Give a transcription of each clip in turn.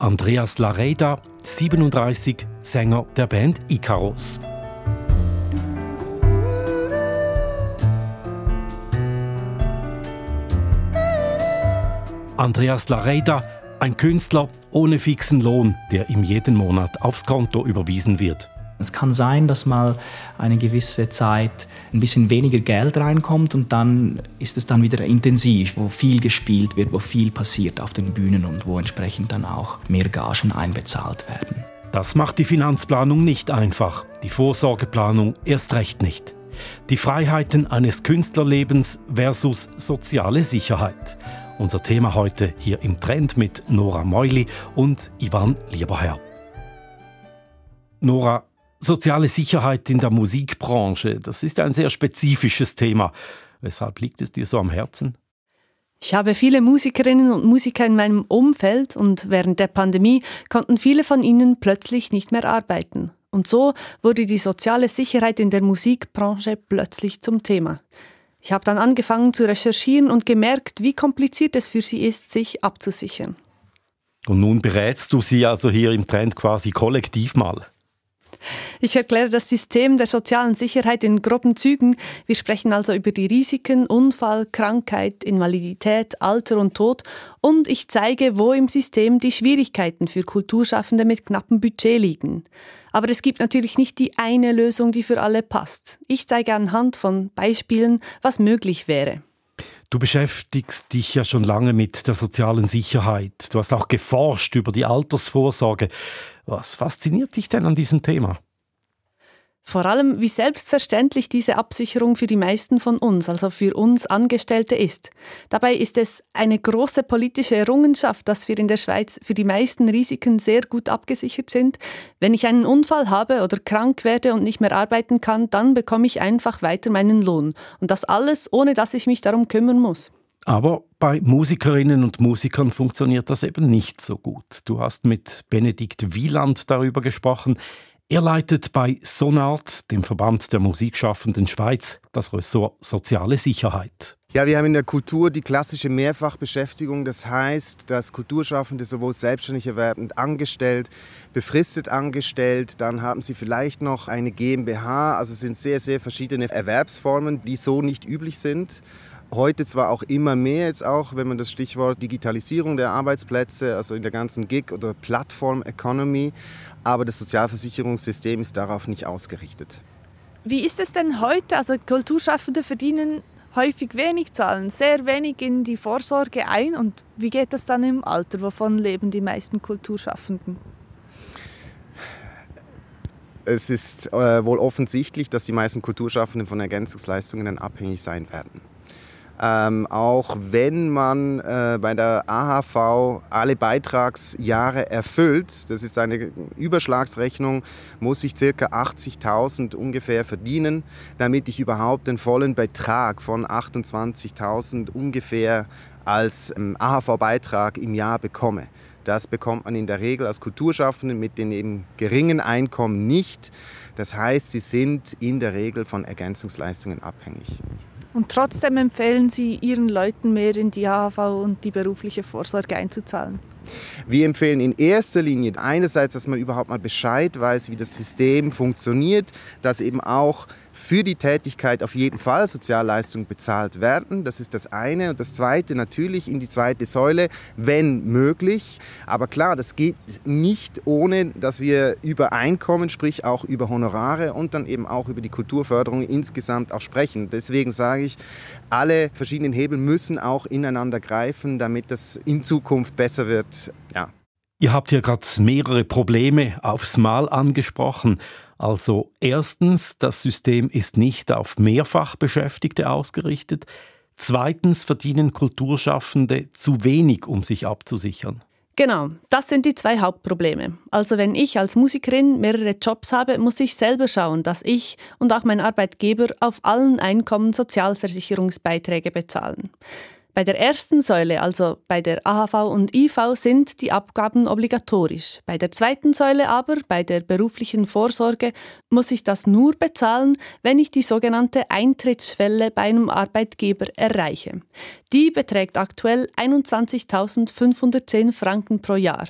Andreas Lareda, 37, Sänger der Band Icarus. Andreas Lareda, ein Künstler ohne fixen Lohn, der ihm jeden Monat aufs Konto überwiesen wird. Es kann sein, dass mal eine gewisse Zeit ein bisschen weniger Geld reinkommt und dann ist es dann wieder intensiv, wo viel gespielt wird, wo viel passiert auf den Bühnen und wo entsprechend dann auch mehr Gagen einbezahlt werden. Das macht die Finanzplanung nicht einfach, die Vorsorgeplanung erst recht nicht. Die Freiheiten eines Künstlerlebens versus soziale Sicherheit. Unser Thema heute hier im Trend mit Nora Meuli und Ivan Lieberherr. Nora, Soziale Sicherheit in der Musikbranche, das ist ein sehr spezifisches Thema. Weshalb liegt es dir so am Herzen? Ich habe viele Musikerinnen und Musiker in meinem Umfeld und während der Pandemie konnten viele von ihnen plötzlich nicht mehr arbeiten. Und so wurde die soziale Sicherheit in der Musikbranche plötzlich zum Thema. Ich habe dann angefangen zu recherchieren und gemerkt, wie kompliziert es für sie ist, sich abzusichern. Und nun berätst du sie also hier im Trend quasi kollektiv mal. Ich erkläre das System der sozialen Sicherheit in groben Zügen. Wir sprechen also über die Risiken Unfall, Krankheit, Invalidität, Alter und Tod und ich zeige, wo im System die Schwierigkeiten für Kulturschaffende mit knappem Budget liegen. Aber es gibt natürlich nicht die eine Lösung, die für alle passt. Ich zeige anhand von Beispielen, was möglich wäre. Du beschäftigst dich ja schon lange mit der sozialen Sicherheit. Du hast auch geforscht über die Altersvorsorge. Was fasziniert dich denn an diesem Thema? Vor allem, wie selbstverständlich diese Absicherung für die meisten von uns, also für uns Angestellte ist. Dabei ist es eine große politische Errungenschaft, dass wir in der Schweiz für die meisten Risiken sehr gut abgesichert sind. Wenn ich einen Unfall habe oder krank werde und nicht mehr arbeiten kann, dann bekomme ich einfach weiter meinen Lohn. Und das alles, ohne dass ich mich darum kümmern muss. Aber bei Musikerinnen und Musikern funktioniert das eben nicht so gut. Du hast mit Benedikt Wieland darüber gesprochen. Er leitet bei Sonart, dem Verband der Musikschaffenden Schweiz, das Ressort Soziale Sicherheit. Ja, wir haben in der Kultur die klassische Mehrfachbeschäftigung. Das heißt, dass Kulturschaffende sowohl selbstständig erwerbend angestellt, befristet angestellt, dann haben sie vielleicht noch eine GmbH. Also es sind sehr, sehr verschiedene Erwerbsformen, die so nicht üblich sind. Heute zwar auch immer mehr, jetzt auch, wenn man das Stichwort Digitalisierung der Arbeitsplätze, also in der ganzen Gig- oder Plattform-Economy, aber das Sozialversicherungssystem ist darauf nicht ausgerichtet. Wie ist es denn heute? Also Kulturschaffende verdienen häufig wenig, zahlen sehr wenig in die Vorsorge ein. Und wie geht das dann im Alter? Wovon leben die meisten Kulturschaffenden? Es ist äh, wohl offensichtlich, dass die meisten Kulturschaffenden von Ergänzungsleistungen abhängig sein werden. Ähm, auch wenn man äh, bei der AHV alle Beitragsjahre erfüllt, das ist eine Überschlagsrechnung, muss ich ca. 80.000 ungefähr verdienen, damit ich überhaupt den vollen Betrag von 28.000 ungefähr als ähm, AHV-Beitrag im Jahr bekomme. Das bekommt man in der Regel als Kulturschaffende mit den eben geringen Einkommen nicht. Das heißt, sie sind in der Regel von Ergänzungsleistungen abhängig. Und trotzdem empfehlen Sie Ihren Leuten mehr in die AHV und die berufliche Vorsorge einzuzahlen? Wir empfehlen in erster Linie einerseits, dass man überhaupt mal Bescheid weiß, wie das System funktioniert, dass eben auch für die Tätigkeit auf jeden Fall Sozialleistungen bezahlt werden. Das ist das eine. Und das zweite natürlich in die zweite Säule, wenn möglich. Aber klar, das geht nicht ohne, dass wir über Einkommen, sprich auch über Honorare und dann eben auch über die Kulturförderung insgesamt auch sprechen. Deswegen sage ich, alle verschiedenen Hebel müssen auch ineinander greifen, damit das in Zukunft besser wird. Ja. Ihr habt hier gerade mehrere Probleme aufs Mal angesprochen. Also erstens, das System ist nicht auf Mehrfachbeschäftigte ausgerichtet. Zweitens verdienen Kulturschaffende zu wenig, um sich abzusichern. Genau, das sind die zwei Hauptprobleme. Also wenn ich als Musikerin mehrere Jobs habe, muss ich selber schauen, dass ich und auch mein Arbeitgeber auf allen Einkommen Sozialversicherungsbeiträge bezahlen. Bei der ersten Säule, also bei der AHV und IV, sind die Abgaben obligatorisch. Bei der zweiten Säule aber, bei der beruflichen Vorsorge, muss ich das nur bezahlen, wenn ich die sogenannte Eintrittsschwelle bei einem Arbeitgeber erreiche. Die beträgt aktuell 21.510 Franken pro Jahr.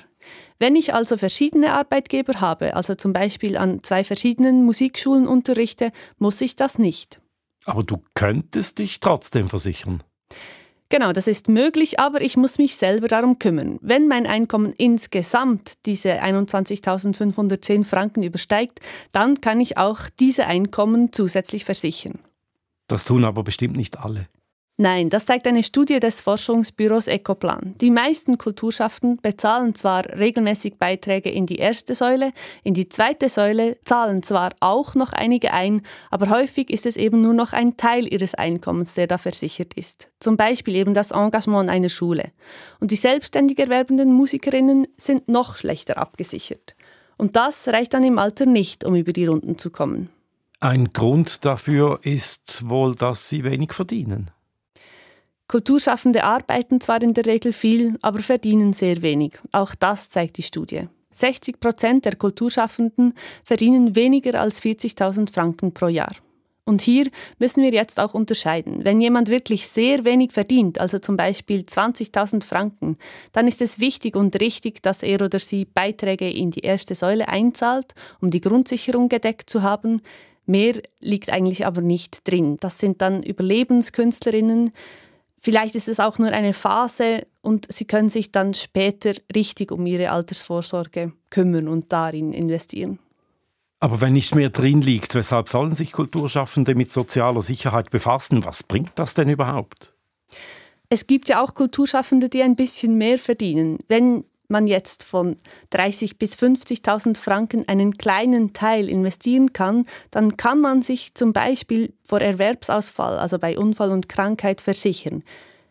Wenn ich also verschiedene Arbeitgeber habe, also zum Beispiel an zwei verschiedenen Musikschulen unterrichte, muss ich das nicht. Aber du könntest dich trotzdem versichern. Genau, das ist möglich, aber ich muss mich selber darum kümmern. Wenn mein Einkommen insgesamt diese 21.510 Franken übersteigt, dann kann ich auch diese Einkommen zusätzlich versichern. Das tun aber bestimmt nicht alle. Nein, das zeigt eine Studie des Forschungsbüros Ecoplan. Die meisten Kulturschaften bezahlen zwar regelmäßig Beiträge in die erste Säule, in die zweite Säule zahlen zwar auch noch einige ein, aber häufig ist es eben nur noch ein Teil ihres Einkommens, der da versichert ist. Zum Beispiel eben das Engagement einer Schule. Und die selbstständig erwerbenden Musikerinnen sind noch schlechter abgesichert. Und das reicht dann im Alter nicht, um über die Runden zu kommen. Ein Grund dafür ist wohl, dass sie wenig verdienen. Kulturschaffende arbeiten zwar in der Regel viel, aber verdienen sehr wenig. Auch das zeigt die Studie. 60 Prozent der Kulturschaffenden verdienen weniger als 40.000 Franken pro Jahr. Und hier müssen wir jetzt auch unterscheiden. Wenn jemand wirklich sehr wenig verdient, also zum Beispiel 20.000 Franken, dann ist es wichtig und richtig, dass er oder sie Beiträge in die erste Säule einzahlt, um die Grundsicherung gedeckt zu haben. Mehr liegt eigentlich aber nicht drin. Das sind dann Überlebenskünstlerinnen, Vielleicht ist es auch nur eine Phase und sie können sich dann später richtig um ihre Altersvorsorge kümmern und darin investieren. Aber wenn nicht mehr drin liegt, weshalb sollen sich Kulturschaffende mit sozialer Sicherheit befassen? Was bringt das denn überhaupt? Es gibt ja auch Kulturschaffende, die ein bisschen mehr verdienen. Wenn man jetzt von 30.000 bis 50.000 Franken einen kleinen Teil investieren kann, dann kann man sich zum Beispiel vor Erwerbsausfall, also bei Unfall und Krankheit, versichern.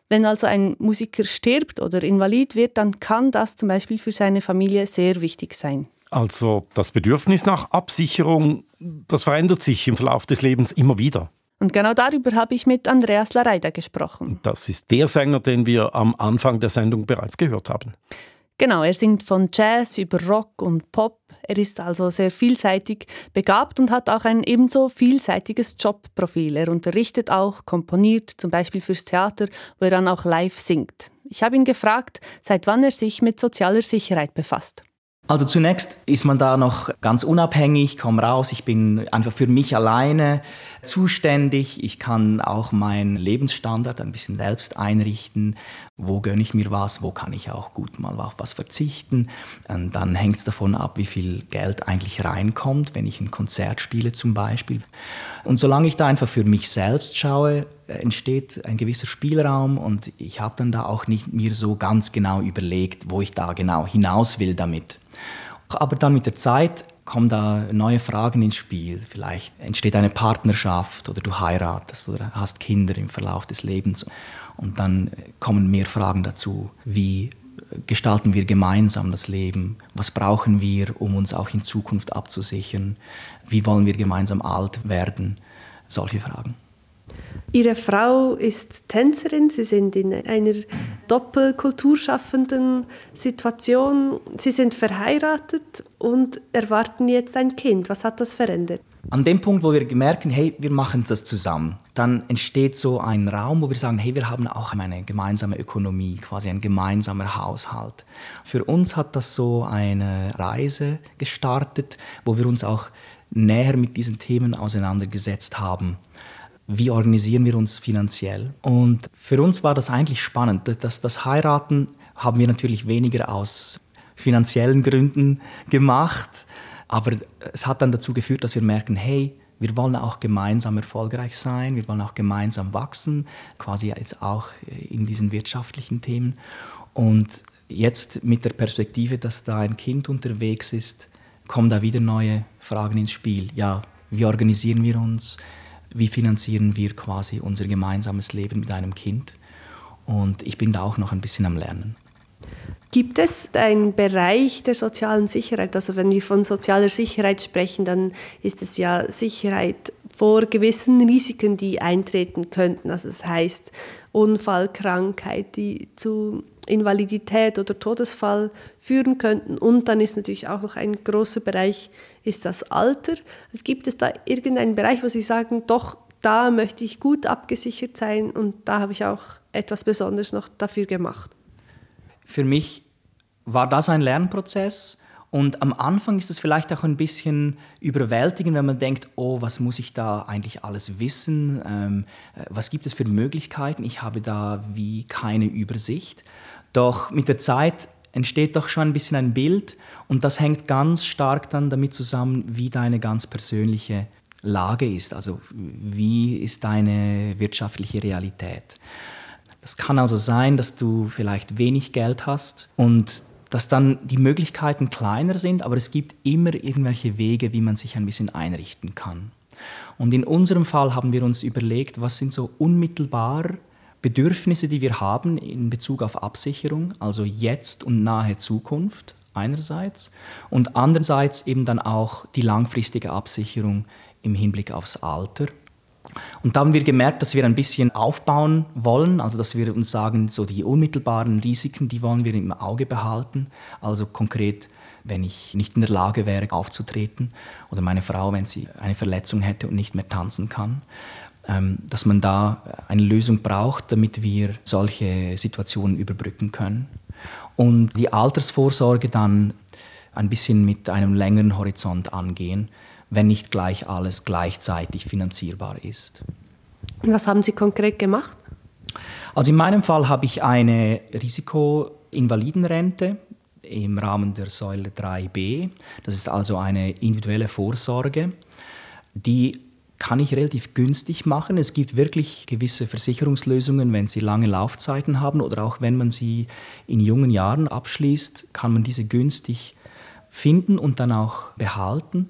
Wenn also ein Musiker stirbt oder invalid wird, dann kann das zum Beispiel für seine Familie sehr wichtig sein. Also das Bedürfnis nach Absicherung, das verändert sich im Verlauf des Lebens immer wieder. Und genau darüber habe ich mit Andreas Lareida gesprochen. Das ist der Sänger, den wir am Anfang der Sendung bereits gehört haben. Genau, er singt von Jazz über Rock und Pop. Er ist also sehr vielseitig begabt und hat auch ein ebenso vielseitiges Jobprofil. Er unterrichtet auch, komponiert, zum Beispiel fürs Theater, wo er dann auch live singt. Ich habe ihn gefragt, seit wann er sich mit sozialer Sicherheit befasst. Also zunächst ist man da noch ganz unabhängig, komm raus, ich bin einfach für mich alleine zuständig. Ich kann auch meinen Lebensstandard ein bisschen selbst einrichten. Wo gönne ich mir was, wo kann ich auch gut mal auf was verzichten. Und dann hängt es davon ab, wie viel Geld eigentlich reinkommt, wenn ich ein Konzert spiele zum Beispiel. Und solange ich da einfach für mich selbst schaue, entsteht ein gewisser Spielraum und ich habe dann da auch nicht mir so ganz genau überlegt, wo ich da genau hinaus will damit. Aber dann mit der Zeit kommen da neue Fragen ins Spiel. Vielleicht entsteht eine Partnerschaft oder du heiratest oder hast Kinder im Verlauf des Lebens. Und dann kommen mehr Fragen dazu, wie gestalten wir gemeinsam das Leben? Was brauchen wir, um uns auch in Zukunft abzusichern? Wie wollen wir gemeinsam alt werden? Solche Fragen. Ihre Frau ist Tänzerin, Sie sind in einer doppelkulturschaffenden Situation. Sie sind verheiratet und erwarten jetzt ein Kind. Was hat das verändert? An dem Punkt, wo wir merken, hey, wir machen das zusammen, dann entsteht so ein Raum, wo wir sagen, hey, wir haben auch eine gemeinsame Ökonomie, quasi ein gemeinsamer Haushalt. Für uns hat das so eine Reise gestartet, wo wir uns auch näher mit diesen Themen auseinandergesetzt haben wie organisieren wir uns finanziell. Und für uns war das eigentlich spannend. Das, das Heiraten haben wir natürlich weniger aus finanziellen Gründen gemacht, aber es hat dann dazu geführt, dass wir merken, hey, wir wollen auch gemeinsam erfolgreich sein, wir wollen auch gemeinsam wachsen, quasi jetzt auch in diesen wirtschaftlichen Themen. Und jetzt mit der Perspektive, dass da ein Kind unterwegs ist, kommen da wieder neue Fragen ins Spiel. Ja, wie organisieren wir uns? wie finanzieren wir quasi unser gemeinsames Leben mit einem Kind. Und ich bin da auch noch ein bisschen am Lernen. Gibt es einen Bereich der sozialen Sicherheit? Also wenn wir von sozialer Sicherheit sprechen, dann ist es ja Sicherheit vor gewissen Risiken, die eintreten könnten. Also das heißt Unfall, Krankheit, die zu Invalidität oder Todesfall führen könnten. Und dann ist natürlich auch noch ein großer Bereich, ist das Alter. Es gibt es da irgendeinen Bereich, wo Sie sagen, doch, da möchte ich gut abgesichert sein und da habe ich auch etwas Besonderes noch dafür gemacht? Für mich war das ein Lernprozess. Und am Anfang ist es vielleicht auch ein bisschen überwältigend, wenn man denkt, oh, was muss ich da eigentlich alles wissen? Ähm, äh, was gibt es für Möglichkeiten? Ich habe da wie keine Übersicht. Doch mit der Zeit entsteht doch schon ein bisschen ein Bild und das hängt ganz stark dann damit zusammen, wie deine ganz persönliche Lage ist. Also wie ist deine wirtschaftliche Realität? Das kann also sein, dass du vielleicht wenig Geld hast und dass dann die Möglichkeiten kleiner sind, aber es gibt immer irgendwelche Wege, wie man sich ein bisschen einrichten kann. Und in unserem Fall haben wir uns überlegt, was sind so unmittelbar Bedürfnisse, die wir haben in Bezug auf Absicherung, also jetzt und nahe Zukunft einerseits und andererseits eben dann auch die langfristige Absicherung im Hinblick aufs Alter. Und da haben wir gemerkt, dass wir ein bisschen aufbauen wollen, also dass wir uns sagen, so die unmittelbaren Risiken, die wollen wir im Auge behalten. Also konkret, wenn ich nicht in der Lage wäre, aufzutreten oder meine Frau, wenn sie eine Verletzung hätte und nicht mehr tanzen kann, ähm, dass man da eine Lösung braucht, damit wir solche Situationen überbrücken können. Und die Altersvorsorge dann ein bisschen mit einem längeren Horizont angehen wenn nicht gleich alles gleichzeitig finanzierbar ist. Und was haben Sie konkret gemacht? Also in meinem Fall habe ich eine Risikoinvalidenrente im Rahmen der Säule 3b. Das ist also eine individuelle Vorsorge, die kann ich relativ günstig machen. Es gibt wirklich gewisse Versicherungslösungen, wenn sie lange Laufzeiten haben oder auch wenn man sie in jungen Jahren abschließt, kann man diese günstig finden und dann auch behalten.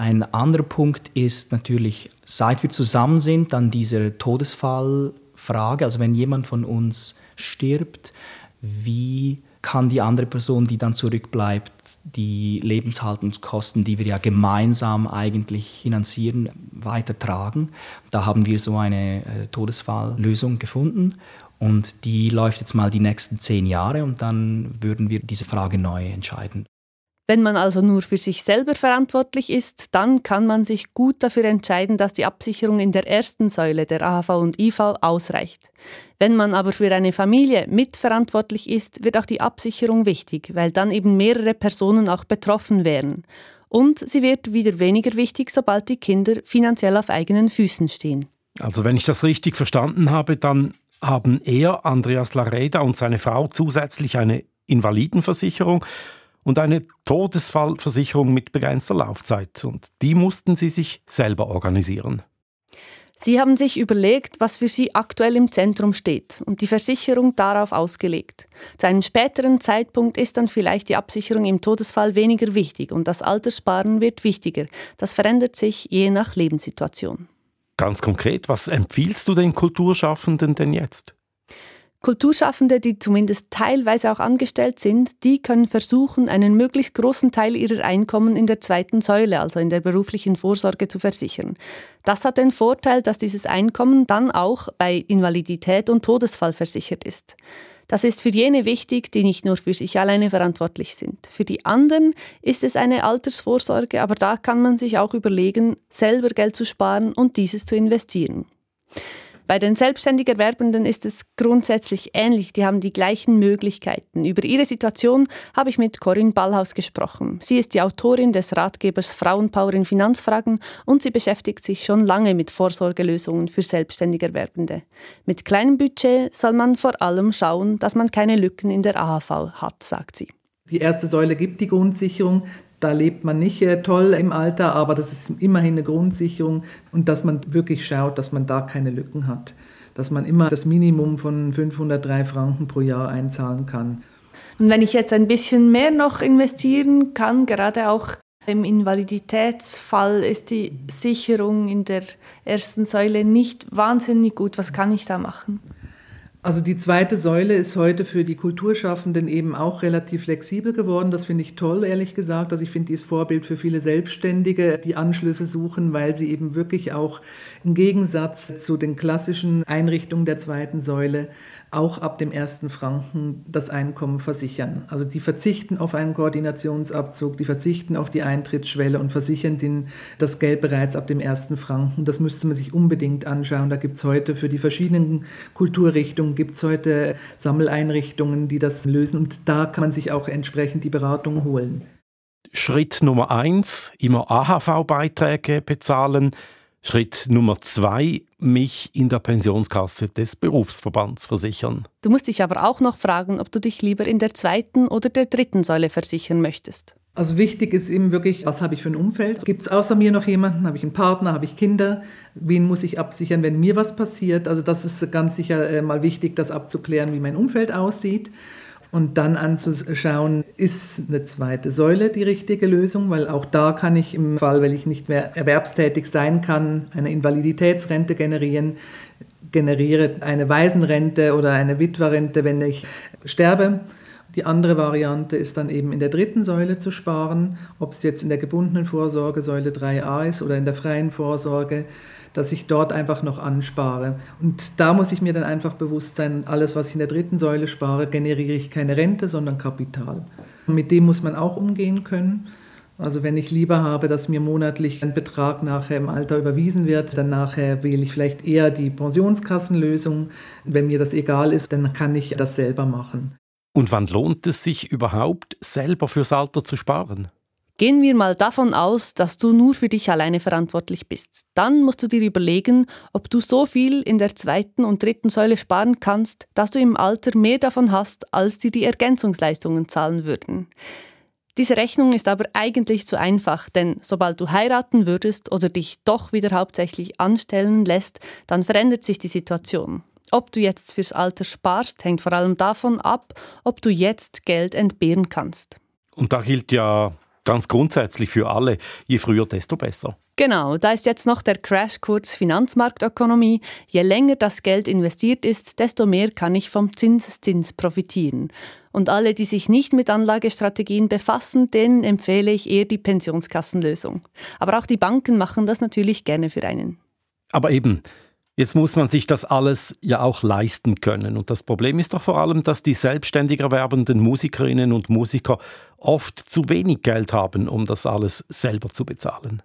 Ein anderer Punkt ist natürlich, seit wir zusammen sind, dann diese Todesfallfrage. Also wenn jemand von uns stirbt, wie kann die andere Person, die dann zurückbleibt, die Lebenshaltungskosten, die wir ja gemeinsam eigentlich finanzieren, weitertragen. Da haben wir so eine äh, Todesfalllösung gefunden und die läuft jetzt mal die nächsten zehn Jahre und dann würden wir diese Frage neu entscheiden. Wenn man also nur für sich selber verantwortlich ist, dann kann man sich gut dafür entscheiden, dass die Absicherung in der ersten Säule der AHV und IV ausreicht. Wenn man aber für eine Familie mitverantwortlich ist, wird auch die Absicherung wichtig, weil dann eben mehrere Personen auch betroffen wären. Und sie wird wieder weniger wichtig, sobald die Kinder finanziell auf eigenen Füßen stehen. Also wenn ich das richtig verstanden habe, dann haben er, Andreas Lareda und seine Frau zusätzlich eine Invalidenversicherung und eine Todesfallversicherung mit begrenzter Laufzeit. Und die mussten sie sich selber organisieren. Sie haben sich überlegt, was für Sie aktuell im Zentrum steht und die Versicherung darauf ausgelegt. Zu einem späteren Zeitpunkt ist dann vielleicht die Absicherung im Todesfall weniger wichtig und das Alterssparen wird wichtiger. Das verändert sich je nach Lebenssituation. Ganz konkret, was empfiehlst du den Kulturschaffenden denn jetzt? Kulturschaffende, die zumindest teilweise auch angestellt sind, die können versuchen, einen möglichst großen Teil ihrer Einkommen in der zweiten Säule, also in der beruflichen Vorsorge, zu versichern. Das hat den Vorteil, dass dieses Einkommen dann auch bei Invalidität und Todesfall versichert ist. Das ist für jene wichtig, die nicht nur für sich alleine verantwortlich sind. Für die anderen ist es eine Altersvorsorge, aber da kann man sich auch überlegen, selber Geld zu sparen und dieses zu investieren. Bei den selbstständig Erwerbenden ist es grundsätzlich ähnlich. Die haben die gleichen Möglichkeiten. Über ihre Situation habe ich mit Corinne Ballhaus gesprochen. Sie ist die Autorin des Ratgebers Frauenpower in Finanzfragen und sie beschäftigt sich schon lange mit Vorsorgelösungen für selbstständig Erwerbende. Mit kleinem Budget soll man vor allem schauen, dass man keine Lücken in der AHV hat, sagt sie. Die erste Säule gibt die Grundsicherung. Da lebt man nicht äh, toll im Alter, aber das ist immerhin eine Grundsicherung und dass man wirklich schaut, dass man da keine Lücken hat. Dass man immer das Minimum von 503 Franken pro Jahr einzahlen kann. Und wenn ich jetzt ein bisschen mehr noch investieren kann, gerade auch im Invaliditätsfall ist die Sicherung in der ersten Säule nicht wahnsinnig gut. Was kann ich da machen? Also die zweite Säule ist heute für die Kulturschaffenden eben auch relativ flexibel geworden. Das finde ich toll, ehrlich gesagt. Also ich finde, die ist Vorbild für viele Selbstständige, die Anschlüsse suchen, weil sie eben wirklich auch im Gegensatz zu den klassischen Einrichtungen der zweiten Säule auch ab dem ersten Franken das Einkommen versichern. Also die verzichten auf einen Koordinationsabzug, die verzichten auf die Eintrittsschwelle und versichern den, das Geld bereits ab dem ersten Franken. Das müsste man sich unbedingt anschauen. Da gibt es heute für die verschiedenen Kulturrichtungen gibt es heute Sammeleinrichtungen, die das lösen und da kann man sich auch entsprechend die Beratung holen. Schritt Nummer eins, immer AHV-Beiträge bezahlen. Schritt Nummer zwei, mich in der Pensionskasse des Berufsverbands versichern. Du musst dich aber auch noch fragen, ob du dich lieber in der zweiten oder der dritten Säule versichern möchtest. Also wichtig ist eben wirklich, was habe ich für ein Umfeld? Gibt es außer mir noch jemanden? Habe ich einen Partner? Habe ich Kinder? Wen muss ich absichern, wenn mir was passiert? Also das ist ganz sicher äh, mal wichtig, das abzuklären, wie mein Umfeld aussieht und dann anzuschauen, ist eine zweite Säule die richtige Lösung, weil auch da kann ich im Fall, wenn ich nicht mehr erwerbstätig sein kann, eine Invaliditätsrente generieren, generiere eine Waisenrente oder eine Witwerrente, wenn ich sterbe. Die andere Variante ist dann eben in der dritten Säule zu sparen, ob es jetzt in der gebundenen Vorsorge Säule 3a ist oder in der freien Vorsorge dass ich dort einfach noch anspare. Und da muss ich mir dann einfach bewusst sein, alles, was ich in der dritten Säule spare, generiere ich keine Rente, sondern Kapital. Und mit dem muss man auch umgehen können. Also wenn ich lieber habe, dass mir monatlich ein Betrag nachher im Alter überwiesen wird, dann nachher wähle ich vielleicht eher die Pensionskassenlösung. Wenn mir das egal ist, dann kann ich das selber machen. Und wann lohnt es sich überhaupt, selber fürs Alter zu sparen? Gehen wir mal davon aus, dass du nur für dich alleine verantwortlich bist. Dann musst du dir überlegen, ob du so viel in der zweiten und dritten Säule sparen kannst, dass du im Alter mehr davon hast, als dir die Ergänzungsleistungen zahlen würden. Diese Rechnung ist aber eigentlich zu einfach, denn sobald du heiraten würdest oder dich doch wieder hauptsächlich anstellen lässt, dann verändert sich die Situation. Ob du jetzt fürs Alter sparst, hängt vor allem davon ab, ob du jetzt Geld entbehren kannst. Und da gilt ja Ganz grundsätzlich für alle, je früher, desto besser. Genau, da ist jetzt noch der Crashkurs Finanzmarktökonomie. Je länger das Geld investiert ist, desto mehr kann ich vom Zinseszins profitieren. Und alle, die sich nicht mit Anlagestrategien befassen, denen empfehle ich eher die Pensionskassenlösung. Aber auch die Banken machen das natürlich gerne für einen. Aber eben, Jetzt muss man sich das alles ja auch leisten können. Und das Problem ist doch vor allem, dass die selbstständig erwerbenden Musikerinnen und Musiker oft zu wenig Geld haben, um das alles selber zu bezahlen.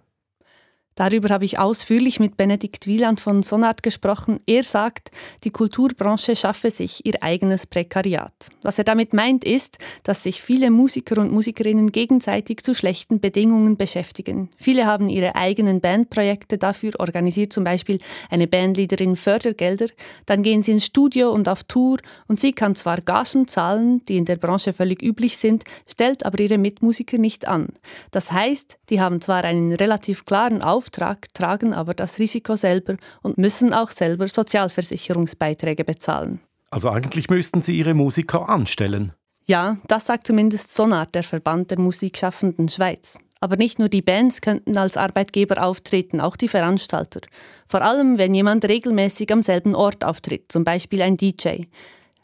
Darüber habe ich ausführlich mit Benedikt Wieland von Sonart gesprochen. Er sagt, die Kulturbranche schaffe sich ihr eigenes Prekariat. Was er damit meint, ist, dass sich viele Musiker und Musikerinnen gegenseitig zu schlechten Bedingungen beschäftigen. Viele haben ihre eigenen Bandprojekte dafür, organisiert zum Beispiel eine Bandleaderin Fördergelder, dann gehen sie ins Studio und auf Tour und sie kann zwar Gagen zahlen, die in der Branche völlig üblich sind, stellt aber ihre Mitmusiker nicht an. Das heißt, die haben zwar einen relativ klaren Auftrag, Auftrag, tragen aber das Risiko selber und müssen auch selber Sozialversicherungsbeiträge bezahlen. Also eigentlich müssten Sie Ihre Musiker anstellen. Ja, das sagt zumindest Sonar, der Verband der Musikschaffenden Schweiz. Aber nicht nur die Bands könnten als Arbeitgeber auftreten, auch die Veranstalter. Vor allem, wenn jemand regelmäßig am selben Ort auftritt, zum Beispiel ein DJ.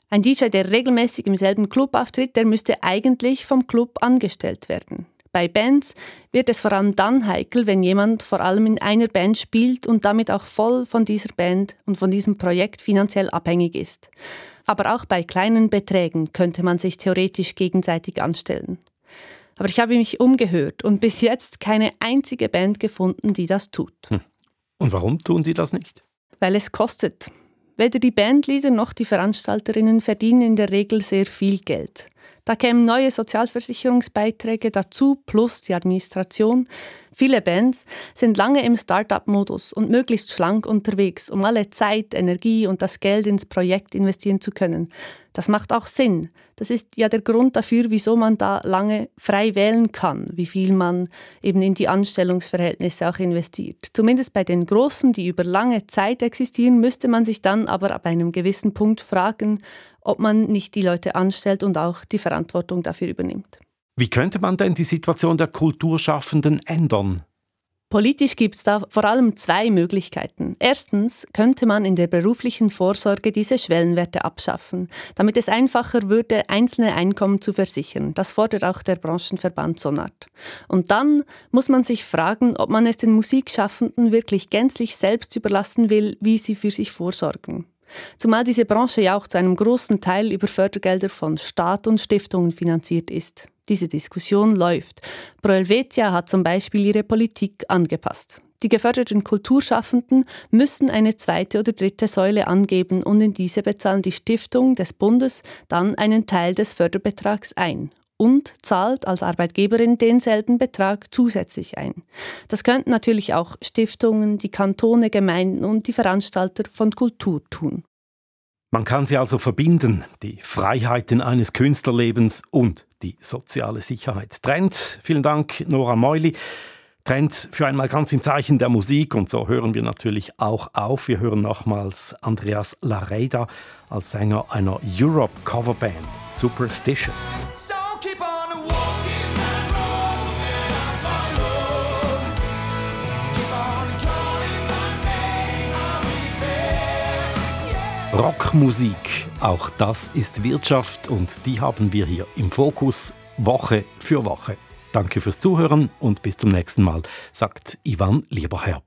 Ein DJ, der regelmäßig im selben Club auftritt, der müsste eigentlich vom Club angestellt werden. Bei Bands wird es vor allem dann heikel, wenn jemand vor allem in einer Band spielt und damit auch voll von dieser Band und von diesem Projekt finanziell abhängig ist. Aber auch bei kleinen Beträgen könnte man sich theoretisch gegenseitig anstellen. Aber ich habe mich umgehört und bis jetzt keine einzige Band gefunden, die das tut. Hm. Und warum tun sie das nicht? Weil es kostet. Weder die Bandleader noch die Veranstalterinnen verdienen in der Regel sehr viel Geld. Da kämen neue Sozialversicherungsbeiträge dazu plus die Administration. Viele Bands sind lange im Start-up-Modus und möglichst schlank unterwegs, um alle Zeit, Energie und das Geld ins Projekt investieren zu können. Das macht auch Sinn. Das ist ja der Grund dafür, wieso man da lange frei wählen kann, wie viel man eben in die Anstellungsverhältnisse auch investiert. Zumindest bei den Großen, die über lange Zeit existieren, müsste man sich dann aber ab einem gewissen Punkt fragen, ob man nicht die Leute anstellt und auch die Verantwortung dafür übernimmt. Wie könnte man denn die Situation der Kulturschaffenden ändern? Politisch gibt es da vor allem zwei Möglichkeiten. Erstens könnte man in der beruflichen Vorsorge diese Schwellenwerte abschaffen, damit es einfacher würde, einzelne Einkommen zu versichern. Das fordert auch der Branchenverband Sonart. Und dann muss man sich fragen, ob man es den Musikschaffenden wirklich gänzlich selbst überlassen will, wie sie für sich vorsorgen. Zumal diese Branche ja auch zu einem großen Teil über Fördergelder von Staat und Stiftungen finanziert ist. Diese Diskussion läuft. Pro Helvetia hat zum Beispiel ihre Politik angepasst. Die geförderten Kulturschaffenden müssen eine zweite oder dritte Säule angeben und in diese bezahlen die Stiftung des Bundes dann einen Teil des Förderbetrags ein und zahlt als Arbeitgeberin denselben Betrag zusätzlich ein. Das könnten natürlich auch Stiftungen, die Kantone, Gemeinden und die Veranstalter von Kultur tun. Man kann sie also verbinden, die Freiheiten eines Künstlerlebens und die soziale Sicherheit. Trend, vielen Dank, Nora Meuli. Trend für einmal ganz im Zeichen der Musik und so hören wir natürlich auch auf. Wir hören nochmals Andreas Lareda als Sänger einer Europe-Coverband, Superstitious. So Rockmusik, auch das ist Wirtschaft und die haben wir hier im Fokus Woche für Woche. Danke fürs Zuhören und bis zum nächsten Mal, sagt Ivan Lieberherr.